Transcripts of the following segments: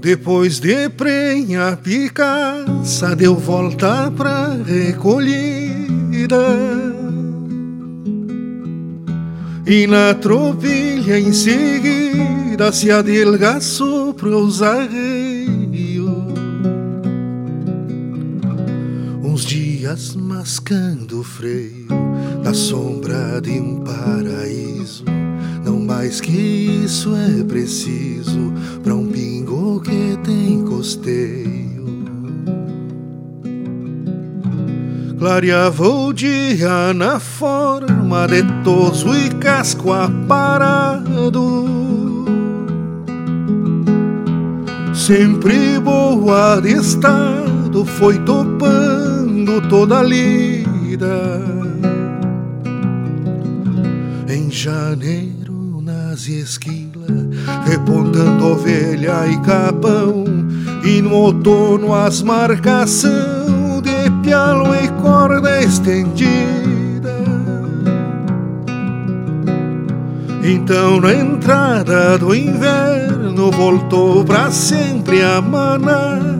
Depois de prenha picaça, deu volta pra recolhida. E na tropilha em seguida se adelgaçou pros arreios. Uns dias mascando o freio da sombra de um paraíso. Mais que isso é preciso para um pingo que tem costeio. Clareava o dia na forma de toso e casco aparado. Sempre boa de estado, foi topando toda a lida. Em janeiro, nas esquilas, repontando ovelha e capão, e no outono as marcação de pialo e corda estendida. Então, na entrada do inverno, voltou pra sempre a manada.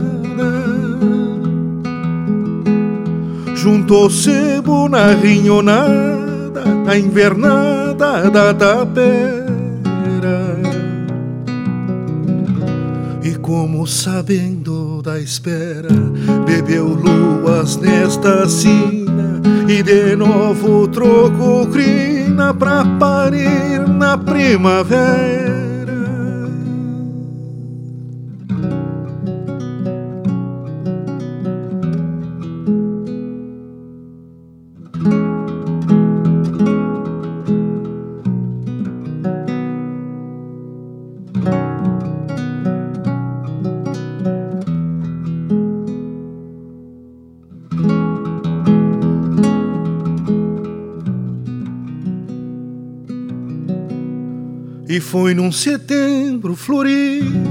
Juntou-se na rinhonada, a invernada da tapera. Como sabendo da espera, bebeu luas nesta sina e de novo trocou crina pra parir na primavera. E foi num setembro florido,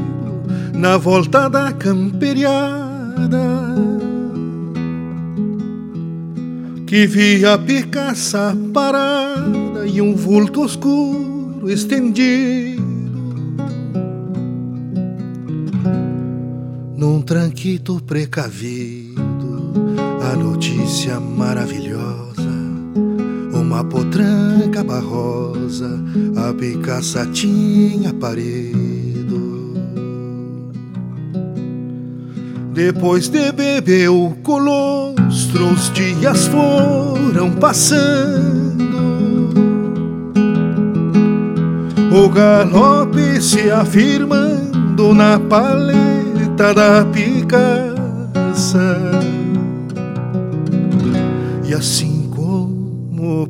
na volta da camperiada, que vi a picaça parada e um vulto escuro estendido. Num tranquito precavido, a notícia maravilhosa uma potranca barrosa, a picaça tinha parido. Depois de beber o colostro, os dias foram passando. O galope se afirmando na paleta da picaça. E assim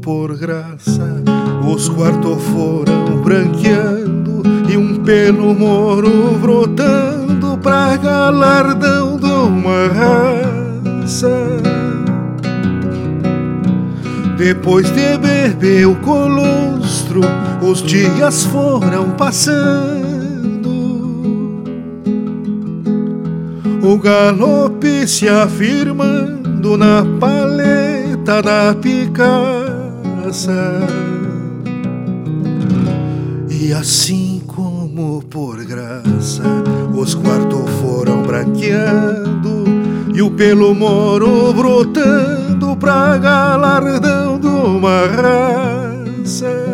por graça, os quartos foram branqueando e um pelo moro brotando pra galardão de uma raça. Depois de beber o colostro, os dias foram passando. O galope se afirmando na da picaça. E assim como por graça, os quartos foram branqueando e o pelo moro brotando pra galardão de uma raça.